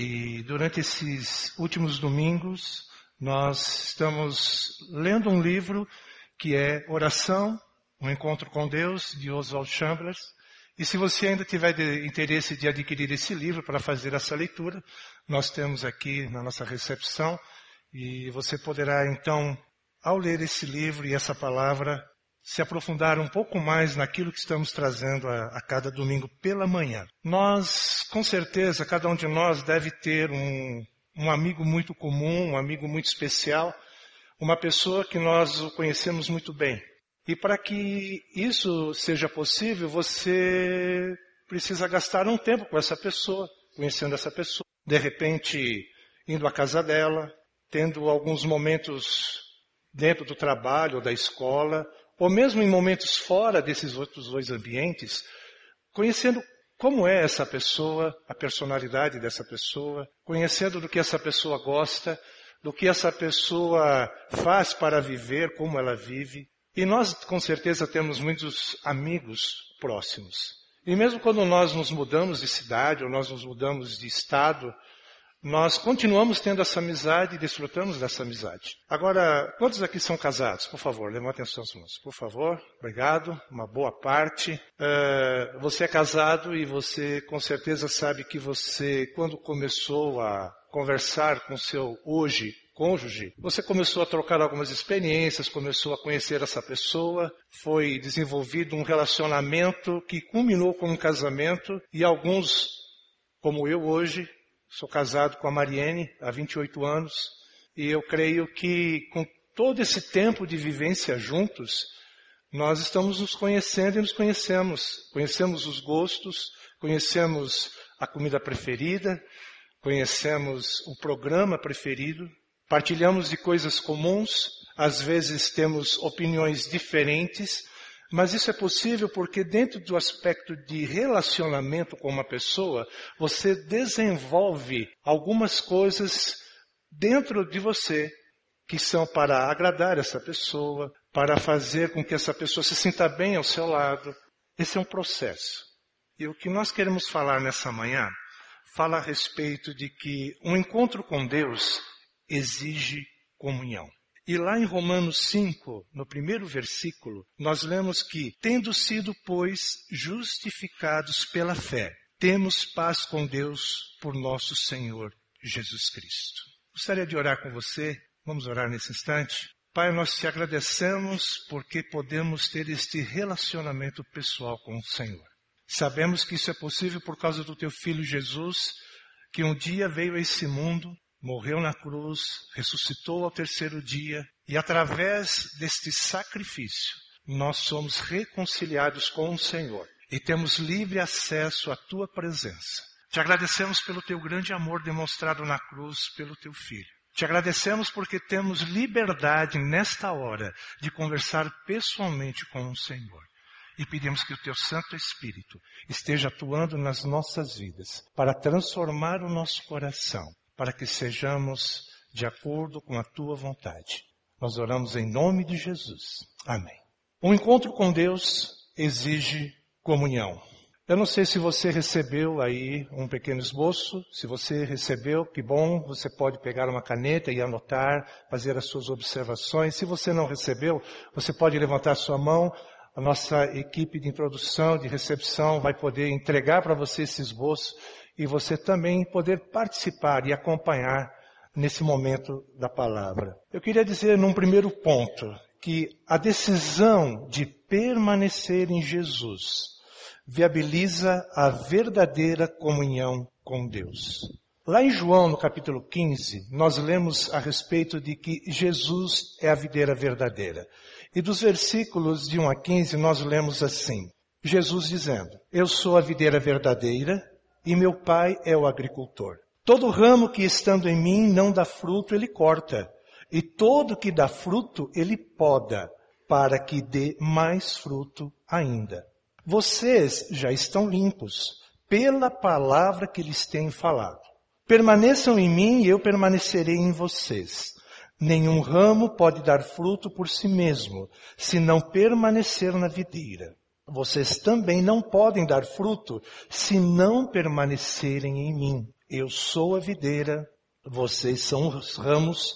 E durante esses últimos domingos, nós estamos lendo um livro que é Oração, um encontro com Deus, de Oswald Chambers. E se você ainda tiver de interesse de adquirir esse livro para fazer essa leitura, nós temos aqui na nossa recepção e você poderá então, ao ler esse livro e essa palavra, se aprofundar um pouco mais naquilo que estamos trazendo a, a, cada domingo pela manhã. Nós, com certeza, cada um de nós deve ter um, um amigo muito comum, um amigo muito especial, uma pessoa que nós o conhecemos muito bem. E para que isso seja possível, você precisa gastar um tempo com essa pessoa, conhecendo essa pessoa. De repente, indo à casa dela, tendo alguns momentos dentro do trabalho ou da escola, ou mesmo em momentos fora desses outros dois ambientes, conhecendo como é essa pessoa, a personalidade dessa pessoa, conhecendo do que essa pessoa gosta, do que essa pessoa faz para viver, como ela vive. E nós, com certeza, temos muitos amigos próximos. E mesmo quando nós nos mudamos de cidade ou nós nos mudamos de estado, nós continuamos tendo essa amizade e desfrutamos dessa amizade. Agora, quantos aqui são casados? Por favor, levantem as suas mãos. Por favor, obrigado. Uma boa parte. Uh, você é casado e você com certeza sabe que você, quando começou a conversar com seu hoje cônjuge, você começou a trocar algumas experiências, começou a conhecer essa pessoa, foi desenvolvido um relacionamento que culminou com um casamento e alguns, como eu hoje, Sou casado com a Mariene há 28 anos e eu creio que com todo esse tempo de vivência juntos, nós estamos nos conhecendo e nos conhecemos. Conhecemos os gostos, conhecemos a comida preferida, conhecemos o programa preferido, partilhamos de coisas comuns, às vezes temos opiniões diferentes, mas isso é possível porque dentro do aspecto de relacionamento com uma pessoa, você desenvolve algumas coisas dentro de você que são para agradar essa pessoa, para fazer com que essa pessoa se sinta bem ao seu lado. Esse é um processo. E o que nós queremos falar nessa manhã fala a respeito de que um encontro com Deus exige comunhão. E lá em Romanos 5, no primeiro versículo, nós lemos que, tendo sido, pois, justificados pela fé, temos paz com Deus por nosso Senhor Jesus Cristo. Gostaria de orar com você. Vamos orar nesse instante. Pai, nós te agradecemos porque podemos ter este relacionamento pessoal com o Senhor. Sabemos que isso é possível por causa do teu filho Jesus, que um dia veio a esse mundo morreu na cruz, ressuscitou ao terceiro dia, e através deste sacrifício, nós somos reconciliados com o Senhor e temos livre acesso à tua presença. Te agradecemos pelo teu grande amor demonstrado na cruz pelo teu filho. Te agradecemos porque temos liberdade nesta hora de conversar pessoalmente com o Senhor. E pedimos que o teu Santo Espírito esteja atuando nas nossas vidas para transformar o nosso coração para que sejamos de acordo com a tua vontade. Nós oramos em nome de Jesus. Amém. Um encontro com Deus exige comunhão. Eu não sei se você recebeu aí um pequeno esboço. Se você recebeu, que bom, você pode pegar uma caneta e anotar, fazer as suas observações. Se você não recebeu, você pode levantar sua mão. A nossa equipe de introdução, de recepção, vai poder entregar para você esse esboço e você também poder participar e acompanhar nesse momento da palavra. Eu queria dizer num primeiro ponto que a decisão de permanecer em Jesus viabiliza a verdadeira comunhão com Deus. Lá em João, no capítulo 15, nós lemos a respeito de que Jesus é a videira verdadeira. E dos versículos de 1 a 15 nós lemos assim: Jesus dizendo: Eu sou a videira verdadeira e meu pai é o agricultor. Todo ramo que estando em mim não dá fruto, ele corta, e todo que dá fruto, ele poda, para que dê mais fruto ainda. Vocês já estão limpos pela palavra que lhes tenho falado. Permaneçam em mim e eu permanecerei em vocês. Nenhum ramo pode dar fruto por si mesmo, se não permanecer na videira vocês também não podem dar fruto se não permanecerem em mim. Eu sou a videira, vocês são os ramos.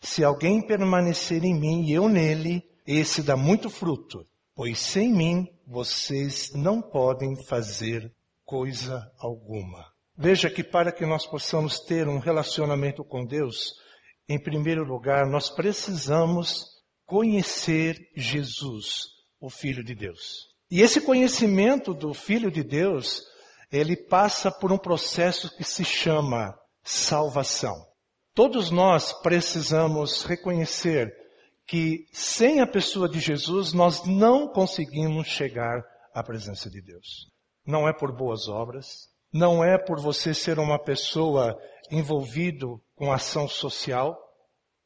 Se alguém permanecer em mim e eu nele, esse dá muito fruto, pois sem mim vocês não podem fazer coisa alguma. Veja que para que nós possamos ter um relacionamento com Deus, em primeiro lugar, nós precisamos conhecer Jesus, o Filho de Deus. E esse conhecimento do Filho de Deus, ele passa por um processo que se chama salvação. Todos nós precisamos reconhecer que sem a pessoa de Jesus nós não conseguimos chegar à presença de Deus. Não é por boas obras, não é por você ser uma pessoa envolvido com ação social,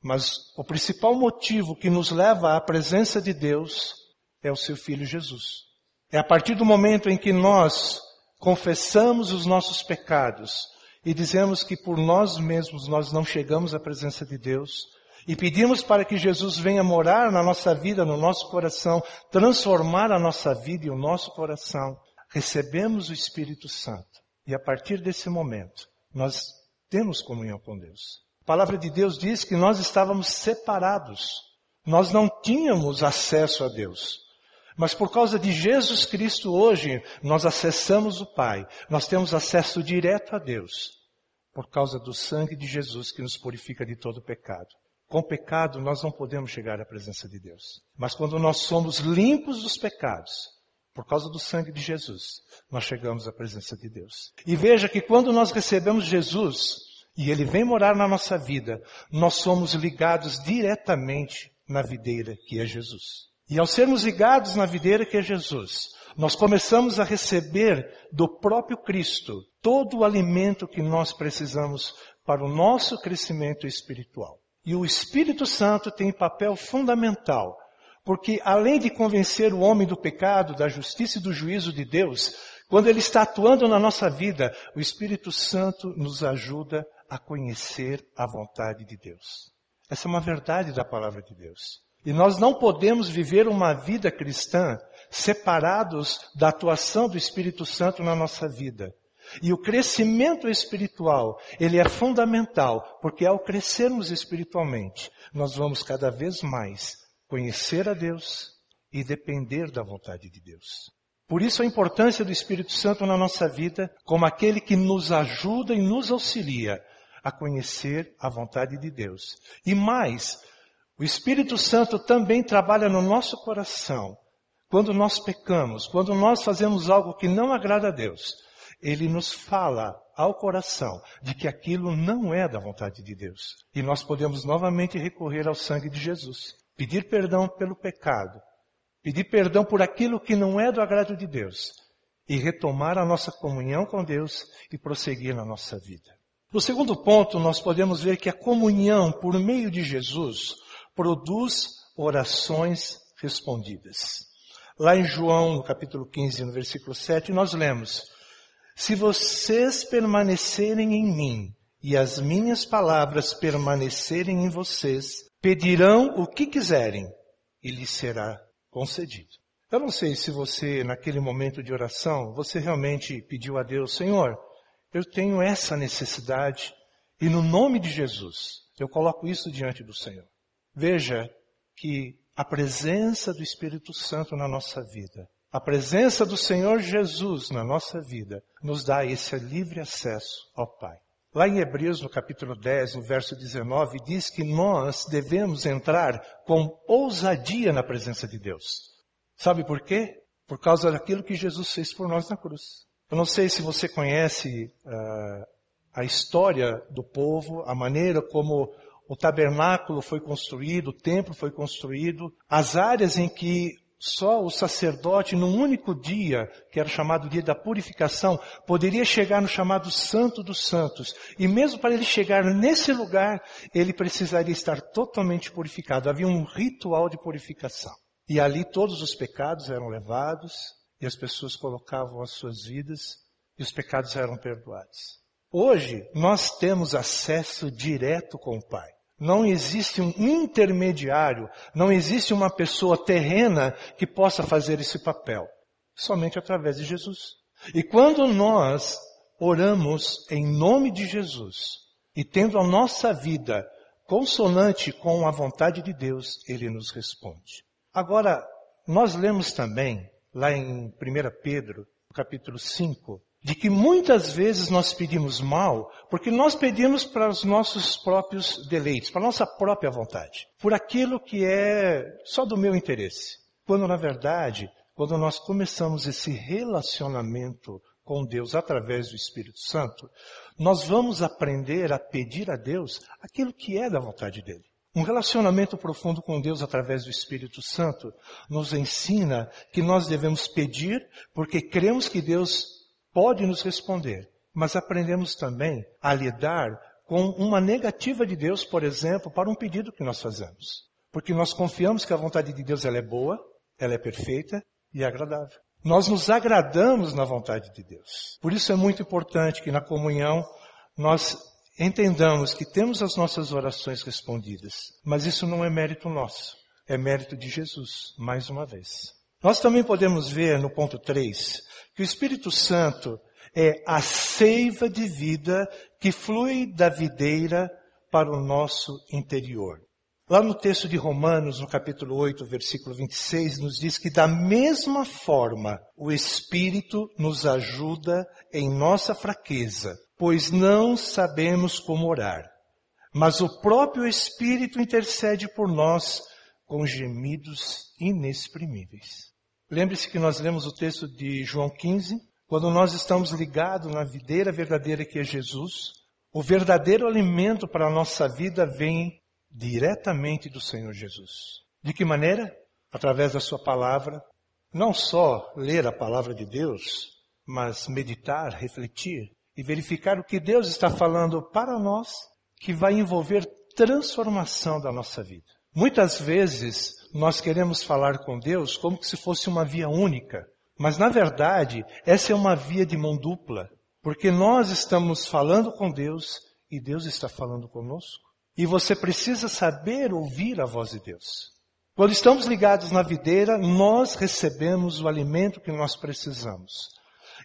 mas o principal motivo que nos leva à presença de Deus é o seu filho Jesus. É a partir do momento em que nós confessamos os nossos pecados e dizemos que por nós mesmos nós não chegamos à presença de Deus, e pedimos para que Jesus venha morar na nossa vida, no nosso coração, transformar a nossa vida e o nosso coração, recebemos o Espírito Santo. E a partir desse momento, nós temos comunhão com Deus. A palavra de Deus diz que nós estávamos separados. Nós não tínhamos acesso a Deus. Mas por causa de Jesus Cristo hoje, nós acessamos o Pai. Nós temos acesso direto a Deus. Por causa do sangue de Jesus que nos purifica de todo pecado. Com pecado nós não podemos chegar à presença de Deus. Mas quando nós somos limpos dos pecados, por causa do sangue de Jesus, nós chegamos à presença de Deus. E veja que quando nós recebemos Jesus e Ele vem morar na nossa vida, nós somos ligados diretamente na videira que é Jesus. E ao sermos ligados na videira que é Jesus, nós começamos a receber do próprio Cristo todo o alimento que nós precisamos para o nosso crescimento espiritual. E o Espírito Santo tem papel fundamental, porque além de convencer o homem do pecado, da justiça e do juízo de Deus, quando ele está atuando na nossa vida, o Espírito Santo nos ajuda a conhecer a vontade de Deus. Essa é uma verdade da palavra de Deus. E nós não podemos viver uma vida cristã separados da atuação do Espírito Santo na nossa vida. E o crescimento espiritual, ele é fundamental, porque ao crescermos espiritualmente, nós vamos cada vez mais conhecer a Deus e depender da vontade de Deus. Por isso a importância do Espírito Santo na nossa vida, como aquele que nos ajuda e nos auxilia a conhecer a vontade de Deus. E mais, o Espírito Santo também trabalha no nosso coração. Quando nós pecamos, quando nós fazemos algo que não agrada a Deus, ele nos fala ao coração de que aquilo não é da vontade de Deus. E nós podemos novamente recorrer ao sangue de Jesus, pedir perdão pelo pecado, pedir perdão por aquilo que não é do agrado de Deus e retomar a nossa comunhão com Deus e prosseguir na nossa vida. No segundo ponto, nós podemos ver que a comunhão por meio de Jesus produz orações respondidas. Lá em João, no capítulo 15, no versículo 7, nós lemos, se vocês permanecerem em mim e as minhas palavras permanecerem em vocês, pedirão o que quiserem e lhes será concedido. Eu não sei se você, naquele momento de oração, você realmente pediu a Deus, Senhor, eu tenho essa necessidade e no nome de Jesus eu coloco isso diante do Senhor. Veja que a presença do Espírito Santo na nossa vida a presença do Senhor Jesus na nossa vida nos dá esse livre acesso ao Pai. Lá em Hebreus, no capítulo 10, no verso 19, diz que nós devemos entrar com ousadia na presença de Deus. Sabe por quê? Por causa daquilo que Jesus fez por nós na cruz. Eu não sei se você conhece uh, a história do povo, a maneira como o tabernáculo foi construído, o templo foi construído, as áreas em que só o sacerdote, num único dia, que era chamado dia da purificação, poderia chegar no chamado Santo dos Santos. E mesmo para ele chegar nesse lugar, ele precisaria estar totalmente purificado. Havia um ritual de purificação. E ali todos os pecados eram levados, e as pessoas colocavam as suas vidas, e os pecados eram perdoados. Hoje, nós temos acesso direto com o Pai. Não existe um intermediário, não existe uma pessoa terrena que possa fazer esse papel. Somente através de Jesus. E quando nós oramos em nome de Jesus e tendo a nossa vida consonante com a vontade de Deus, Ele nos responde. Agora, nós lemos também, lá em 1 Pedro, capítulo 5, de que muitas vezes nós pedimos mal, porque nós pedimos para os nossos próprios deleites, para a nossa própria vontade, por aquilo que é só do meu interesse. Quando na verdade, quando nós começamos esse relacionamento com Deus através do Espírito Santo, nós vamos aprender a pedir a Deus aquilo que é da vontade dele. Um relacionamento profundo com Deus através do Espírito Santo nos ensina que nós devemos pedir porque cremos que Deus pode nos responder, mas aprendemos também a lidar com uma negativa de Deus, por exemplo, para um pedido que nós fazemos. Porque nós confiamos que a vontade de Deus ela é boa, ela é perfeita e agradável. Nós nos agradamos na vontade de Deus. Por isso é muito importante que na comunhão nós entendamos que temos as nossas orações respondidas. Mas isso não é mérito nosso. É mérito de Jesus, mais uma vez. Nós também podemos ver no ponto 3 que o Espírito Santo é a seiva de vida que flui da videira para o nosso interior. Lá no texto de Romanos, no capítulo 8, versículo 26, nos diz que da mesma forma o Espírito nos ajuda em nossa fraqueza, pois não sabemos como orar. Mas o próprio Espírito intercede por nós com gemidos inexprimíveis. Lembre-se que nós lemos o texto de João 15, quando nós estamos ligados na videira verdadeira que é Jesus, o verdadeiro alimento para a nossa vida vem diretamente do Senhor Jesus. De que maneira? Através da sua palavra. Não só ler a palavra de Deus, mas meditar, refletir e verificar o que Deus está falando para nós, que vai envolver transformação da nossa vida. Muitas vezes nós queremos falar com Deus como se fosse uma via única, mas na verdade essa é uma via de mão dupla, porque nós estamos falando com Deus e Deus está falando conosco. E você precisa saber ouvir a voz de Deus. Quando estamos ligados na videira, nós recebemos o alimento que nós precisamos.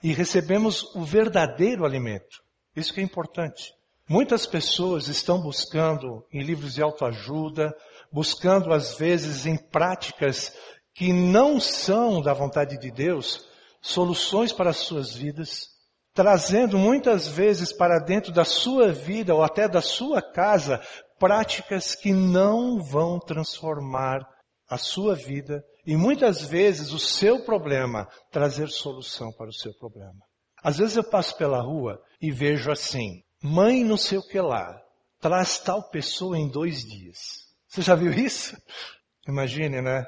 E recebemos o verdadeiro alimento. Isso que é importante. Muitas pessoas estão buscando em livros de autoajuda, buscando às vezes em práticas que não são da vontade de Deus, soluções para as suas vidas, trazendo muitas vezes para dentro da sua vida ou até da sua casa práticas que não vão transformar a sua vida e muitas vezes o seu problema trazer solução para o seu problema. Às vezes eu passo pela rua e vejo assim, mãe não sei o que lá, traz tal pessoa em dois dias. Você já viu isso? Imagine, né?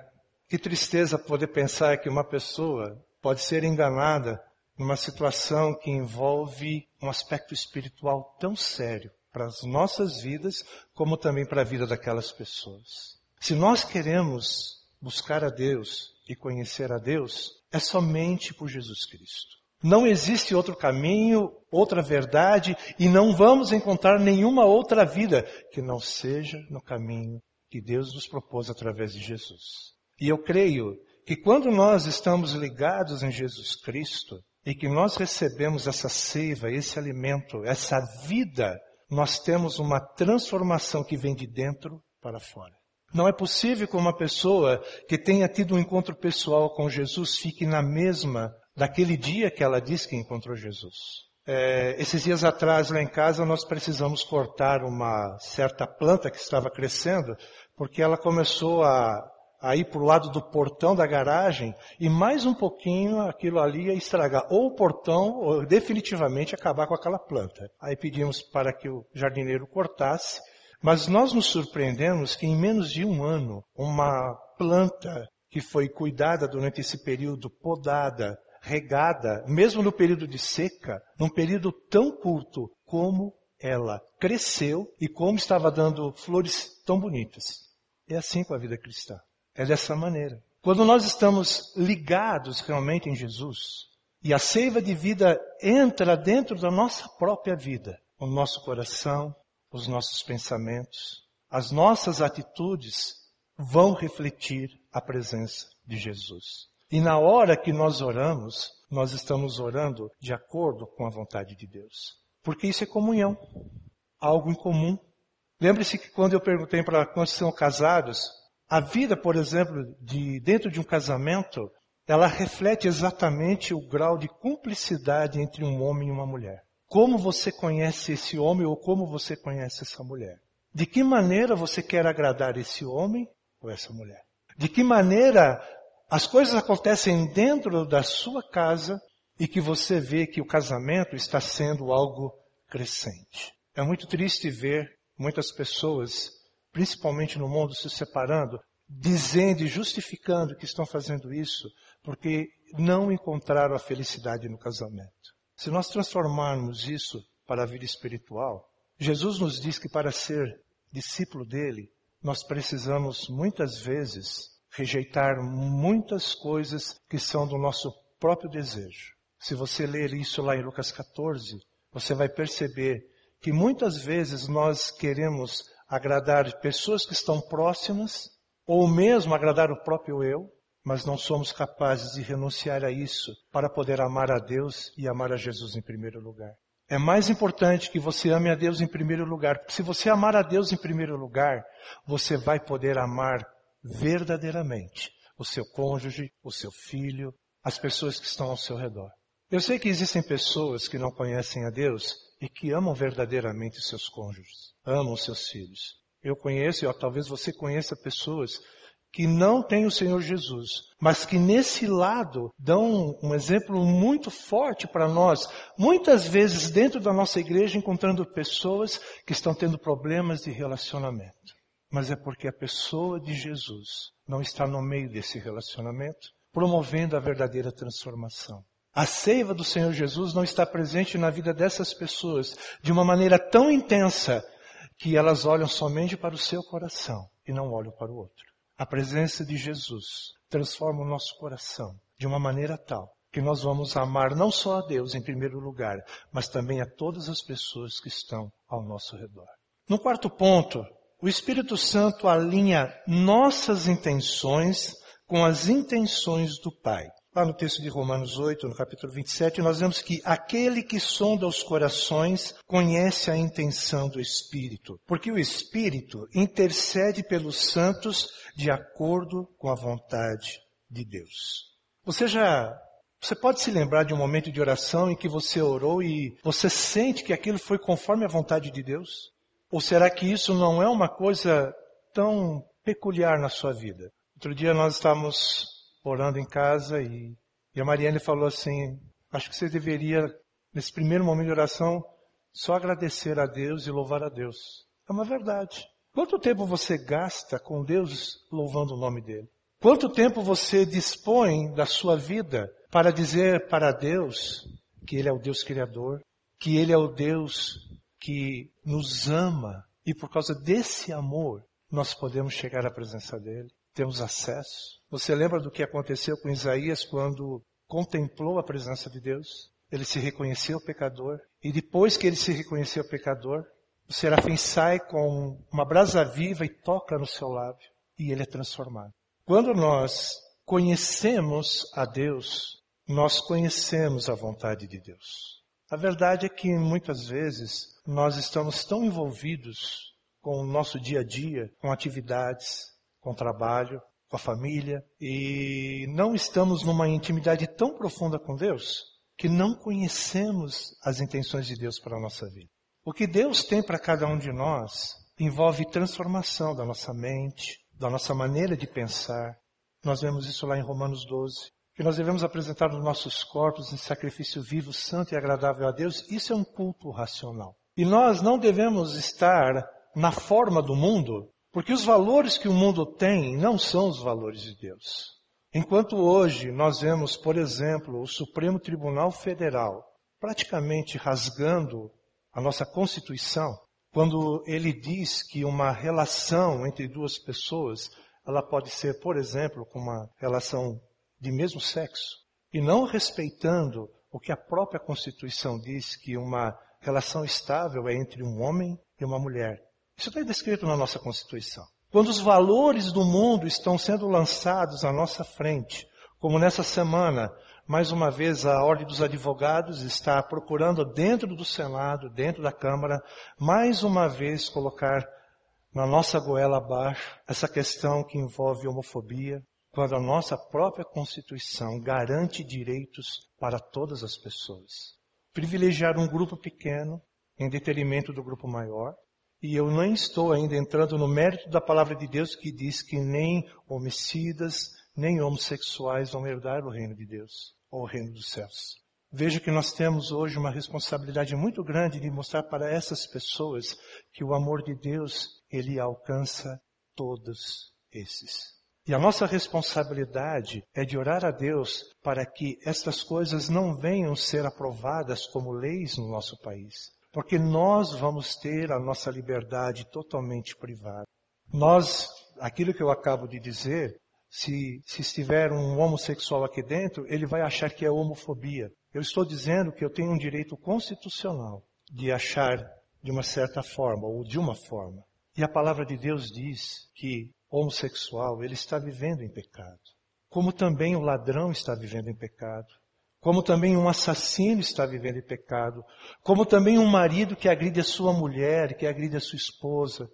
Que tristeza poder pensar que uma pessoa pode ser enganada numa situação que envolve um aspecto espiritual tão sério para as nossas vidas, como também para a vida daquelas pessoas. Se nós queremos buscar a Deus e conhecer a Deus, é somente por Jesus Cristo. Não existe outro caminho, outra verdade, e não vamos encontrar nenhuma outra vida que não seja no caminho que Deus nos propôs através de Jesus. E eu creio que quando nós estamos ligados em Jesus Cristo, e que nós recebemos essa seiva, esse alimento, essa vida, nós temos uma transformação que vem de dentro para fora. Não é possível que uma pessoa que tenha tido um encontro pessoal com Jesus fique na mesma daquele dia que ela disse que encontrou Jesus. É, esses dias atrás, lá em casa, nós precisamos cortar uma certa planta que estava crescendo, porque ela começou a a ir para o lado do portão da garagem e mais um pouquinho aquilo ali ia estragar ou o portão ou definitivamente acabar com aquela planta. Aí pedimos para que o jardineiro cortasse, mas nós nos surpreendemos que em menos de um ano uma planta que foi cuidada durante esse período, podada, regada, mesmo no período de seca, num período tão curto como ela cresceu e como estava dando flores tão bonitas. É assim com a vida cristã. É dessa maneira. Quando nós estamos ligados realmente em Jesus, e a seiva de vida entra dentro da nossa própria vida, o nosso coração, os nossos pensamentos, as nossas atitudes vão refletir a presença de Jesus. E na hora que nós oramos, nós estamos orando de acordo com a vontade de Deus. Porque isso é comunhão, algo em comum. Lembre-se que quando eu perguntei para quando são casados, a vida, por exemplo, de dentro de um casamento, ela reflete exatamente o grau de cumplicidade entre um homem e uma mulher. Como você conhece esse homem ou como você conhece essa mulher? De que maneira você quer agradar esse homem ou essa mulher? De que maneira as coisas acontecem dentro da sua casa e que você vê que o casamento está sendo algo crescente. É muito triste ver muitas pessoas, principalmente no mundo, se separando, dizendo e justificando que estão fazendo isso porque não encontraram a felicidade no casamento. Se nós transformarmos isso para a vida espiritual, Jesus nos diz que para ser discípulo dele, nós precisamos muitas vezes rejeitar muitas coisas que são do nosso próprio desejo. Se você ler isso lá em Lucas 14, você vai perceber que muitas vezes nós queremos agradar pessoas que estão próximas, ou mesmo agradar o próprio eu, mas não somos capazes de renunciar a isso para poder amar a Deus e amar a Jesus em primeiro lugar. É mais importante que você ame a Deus em primeiro lugar, porque se você amar a Deus em primeiro lugar, você vai poder amar verdadeiramente o seu cônjuge, o seu filho, as pessoas que estão ao seu redor. Eu sei que existem pessoas que não conhecem a Deus e que amam verdadeiramente seus cônjuges, amam seus filhos. Eu conheço, e talvez você conheça pessoas que não têm o Senhor Jesus, mas que nesse lado dão um exemplo muito forte para nós, muitas vezes dentro da nossa igreja encontrando pessoas que estão tendo problemas de relacionamento mas é porque a pessoa de Jesus não está no meio desse relacionamento, promovendo a verdadeira transformação. A seiva do Senhor Jesus não está presente na vida dessas pessoas de uma maneira tão intensa que elas olham somente para o seu coração e não olham para o outro. A presença de Jesus transforma o nosso coração de uma maneira tal que nós vamos amar não só a Deus em primeiro lugar, mas também a todas as pessoas que estão ao nosso redor. No quarto ponto, o Espírito Santo alinha nossas intenções com as intenções do Pai. Lá no texto de Romanos 8, no capítulo 27, nós vemos que aquele que sonda os corações conhece a intenção do Espírito, porque o Espírito intercede pelos santos de acordo com a vontade de Deus. Você já você pode se lembrar de um momento de oração em que você orou e você sente que aquilo foi conforme a vontade de Deus? Ou será que isso não é uma coisa tão peculiar na sua vida? Outro dia nós estávamos orando em casa e, e a Mariane falou assim, acho que você deveria, nesse primeiro momento de oração, só agradecer a Deus e louvar a Deus. É uma verdade. Quanto tempo você gasta com Deus louvando o nome dele? Quanto tempo você dispõe da sua vida para dizer para Deus que Ele é o Deus Criador, que Ele é o Deus que nos ama e por causa desse amor nós podemos chegar à presença dele, temos acesso. Você lembra do que aconteceu com Isaías quando contemplou a presença de Deus? Ele se reconheceu pecador e depois que ele se reconheceu pecador, o serafim sai com uma brasa viva e toca no seu lábio e ele é transformado. Quando nós conhecemos a Deus, nós conhecemos a vontade de Deus. A verdade é que muitas vezes nós estamos tão envolvidos com o nosso dia a dia, com atividades, com trabalho, com a família, e não estamos numa intimidade tão profunda com Deus que não conhecemos as intenções de Deus para a nossa vida. O que Deus tem para cada um de nós envolve transformação da nossa mente, da nossa maneira de pensar. Nós vemos isso lá em Romanos 12 que nós devemos apresentar os nossos corpos em sacrifício vivo, santo e agradável a Deus, isso é um culto racional. E nós não devemos estar na forma do mundo, porque os valores que o mundo tem não são os valores de Deus. Enquanto hoje nós vemos, por exemplo, o Supremo Tribunal Federal praticamente rasgando a nossa Constituição, quando ele diz que uma relação entre duas pessoas, ela pode ser, por exemplo, com uma relação de mesmo sexo, e não respeitando o que a própria Constituição diz que uma relação estável é entre um homem e uma mulher. Isso está descrito na nossa Constituição. Quando os valores do mundo estão sendo lançados à nossa frente, Como nessa semana, mais uma vez a Ordem dos Advogados está procurando dentro do Senado, dentro da Câmara, mais uma vez colocar na nossa goela abaixo essa questão que envolve homofobia, quando a nossa própria Constituição garante direitos para todas as pessoas. Privilegiar um grupo pequeno em detrimento do grupo maior. E eu nem estou ainda entrando no mérito da palavra de Deus que diz que nem homicidas, nem homossexuais vão herdar o reino de Deus, ou o reino dos céus. Veja que nós temos hoje uma responsabilidade muito grande de mostrar para essas pessoas que o amor de Deus, ele alcança todos esses. E a nossa responsabilidade é de orar a Deus para que estas coisas não venham ser aprovadas como leis no nosso país. Porque nós vamos ter a nossa liberdade totalmente privada. Nós, aquilo que eu acabo de dizer, se, se estiver um homossexual aqui dentro, ele vai achar que é homofobia. Eu estou dizendo que eu tenho um direito constitucional de achar de uma certa forma ou de uma forma. E a palavra de Deus diz que homossexual, ele está vivendo em pecado. Como também o ladrão está vivendo em pecado. Como também um assassino está vivendo em pecado. Como também um marido que agride a sua mulher, que agride a sua esposa,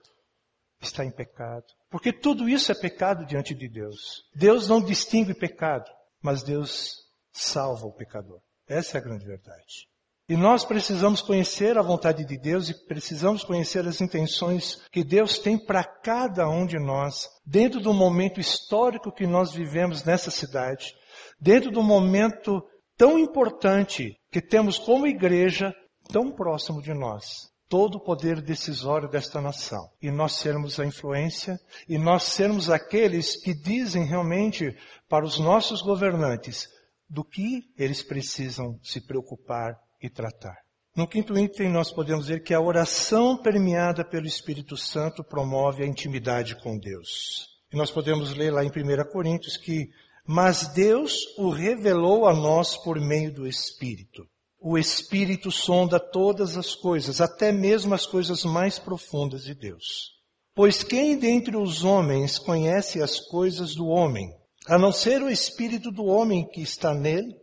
está em pecado. Porque tudo isso é pecado diante de Deus. Deus não distingue pecado, mas Deus salva o pecador. Essa é a grande verdade. E nós precisamos conhecer a vontade de Deus e precisamos conhecer as intenções que Deus tem para cada um de nós, dentro do momento histórico que nós vivemos nessa cidade, dentro do momento tão importante que temos como igreja tão próximo de nós. Todo o poder decisório desta nação. E nós sermos a influência, e nós sermos aqueles que dizem realmente para os nossos governantes do que eles precisam se preocupar e tratar. No quinto item, nós podemos ver que a oração permeada pelo Espírito Santo promove a intimidade com Deus. E nós podemos ler lá em 1 Coríntios que, mas Deus o revelou a nós por meio do Espírito. O Espírito sonda todas as coisas, até mesmo as coisas mais profundas de Deus. Pois quem dentre os homens conhece as coisas do homem, a não ser o Espírito do homem que está nele?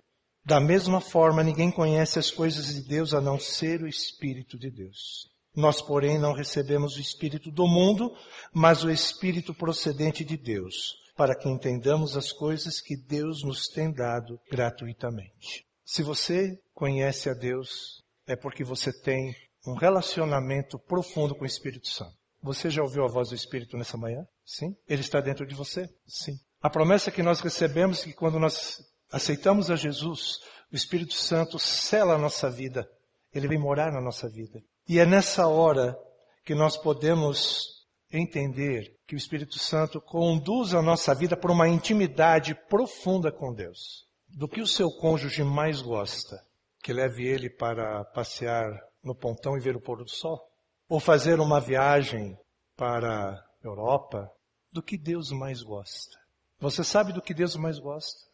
Da mesma forma, ninguém conhece as coisas de Deus a não ser o Espírito de Deus. Nós, porém, não recebemos o Espírito do mundo, mas o Espírito procedente de Deus, para que entendamos as coisas que Deus nos tem dado gratuitamente. Se você conhece a Deus, é porque você tem um relacionamento profundo com o Espírito Santo. Você já ouviu a voz do Espírito nessa manhã? Sim. Ele está dentro de você? Sim. A promessa que nós recebemos é que quando nós aceitamos a Jesus, o Espírito Santo sela a nossa vida. Ele vem morar na nossa vida. E é nessa hora que nós podemos entender que o Espírito Santo conduz a nossa vida para uma intimidade profunda com Deus. Do que o seu cônjuge mais gosta? Que leve ele para passear no pontão e ver o pôr do sol? Ou fazer uma viagem para a Europa? Do que Deus mais gosta? Você sabe do que Deus mais gosta?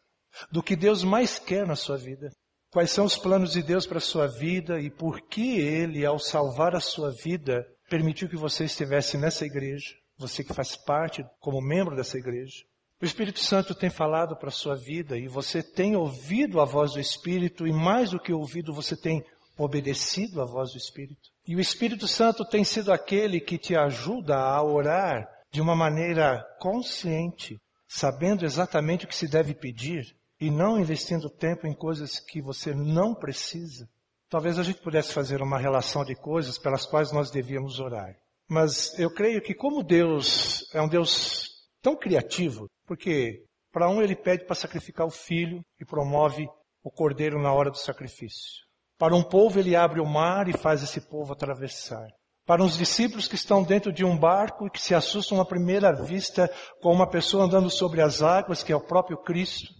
do que Deus mais quer na sua vida. Quais são os planos de Deus para a sua vida e por que Ele, ao salvar a sua vida, permitiu que você estivesse nessa igreja, você que faz parte como membro dessa igreja. O Espírito Santo tem falado para a sua vida e você tem ouvido a voz do Espírito e mais do que ouvido, você tem obedecido à voz do Espírito. E o Espírito Santo tem sido aquele que te ajuda a orar de uma maneira consciente, sabendo exatamente o que se deve pedir e não investindo tempo em coisas que você não precisa, talvez a gente pudesse fazer uma relação de coisas pelas quais nós devíamos orar. Mas eu creio que como Deus é um Deus tão criativo, porque para um ele pede para sacrificar o filho e promove o cordeiro na hora do sacrifício. Para um povo ele abre o mar e faz esse povo atravessar. Para uns discípulos que estão dentro de um barco e que se assustam à primeira vista com uma pessoa andando sobre as águas, que é o próprio Cristo,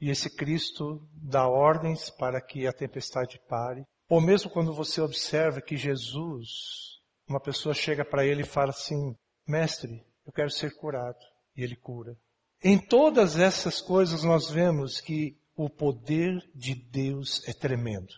e esse Cristo dá ordens para que a tempestade pare. Ou mesmo quando você observa que Jesus, uma pessoa chega para ele e fala assim, mestre, eu quero ser curado. E ele cura. Em todas essas coisas nós vemos que o poder de Deus é tremendo.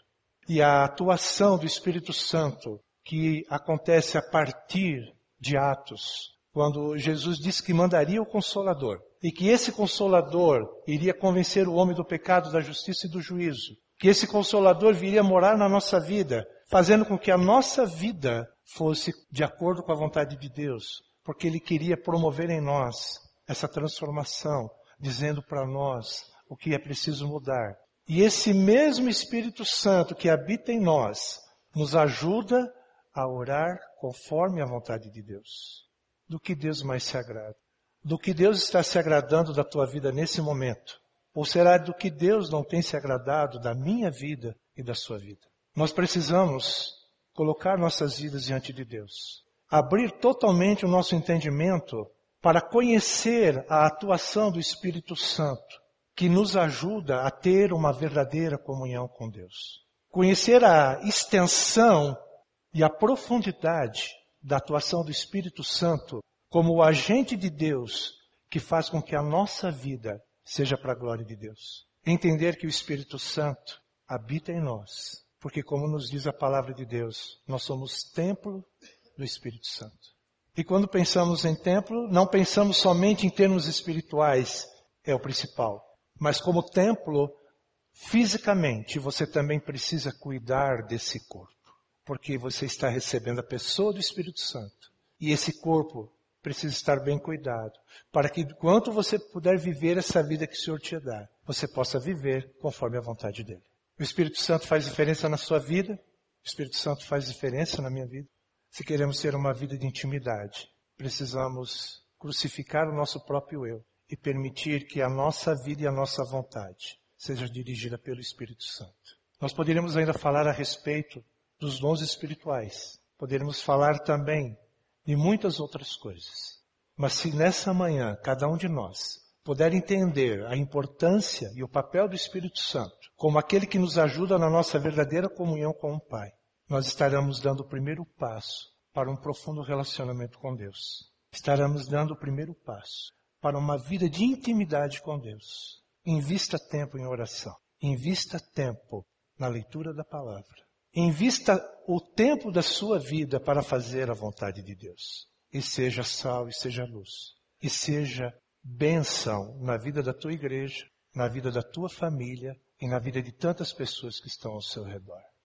E a atuação do Espírito Santo que acontece a partir de Atos, quando Jesus disse que mandaria o Consolador, e que esse consolador iria convencer o homem do pecado, da justiça e do juízo. Que esse consolador viria morar na nossa vida, fazendo com que a nossa vida fosse de acordo com a vontade de Deus, porque ele queria promover em nós essa transformação, dizendo para nós o que é preciso mudar. E esse mesmo Espírito Santo que habita em nós nos ajuda a orar conforme a vontade de Deus. Do que Deus mais se agrada? Do que Deus está se agradando da tua vida nesse momento? Ou será do que Deus não tem se agradado da minha vida e da sua vida? Nós precisamos colocar nossas vidas diante de Deus. Abrir totalmente o nosso entendimento para conhecer a atuação do Espírito Santo, que nos ajuda a ter uma verdadeira comunhão com Deus. Conhecer a extensão e a profundidade da atuação do Espírito Santo como o agente de Deus que faz com que a nossa vida seja para a glória de Deus. Entender que o Espírito Santo habita em nós, porque como nos diz a palavra de Deus, nós somos templo do Espírito Santo. E quando pensamos em templo, não pensamos somente em termos espirituais, é o principal. Mas como templo, fisicamente, você também precisa cuidar desse corpo. Porque você está recebendo a pessoa do Espírito Santo. E esse corpo precisa estar bem cuidado, para que enquanto você puder viver essa vida que o Senhor te dá, você possa viver conforme a vontade dele. O Espírito Santo faz diferença na sua vida, o Espírito Santo faz diferença na minha vida. Se queremos ter uma vida de intimidade, precisamos crucificar o nosso próprio eu e permitir que a nossa vida e a nossa vontade seja dirigida pelo Espírito Santo. Nós poderíamos ainda falar a respeito dos dons espirituais. Poderíamos falar também e muitas outras coisas. Mas se nessa manhã cada um de nós puder entender a importância e o papel do Espírito Santo como aquele que nos ajuda na nossa verdadeira comunhão com o Pai, nós estaremos dando o primeiro passo para um profundo relacionamento com Deus. Estaremos dando o primeiro passo para uma vida de intimidade com Deus. Invista tempo em oração. Invista tempo na leitura da palavra. Invista o tempo da sua vida para fazer a vontade de Deus. E seja sal e seja luz. E seja bênção na vida da tua igreja, na vida da tua família e na vida de tantas pessoas que estão ao seu redor.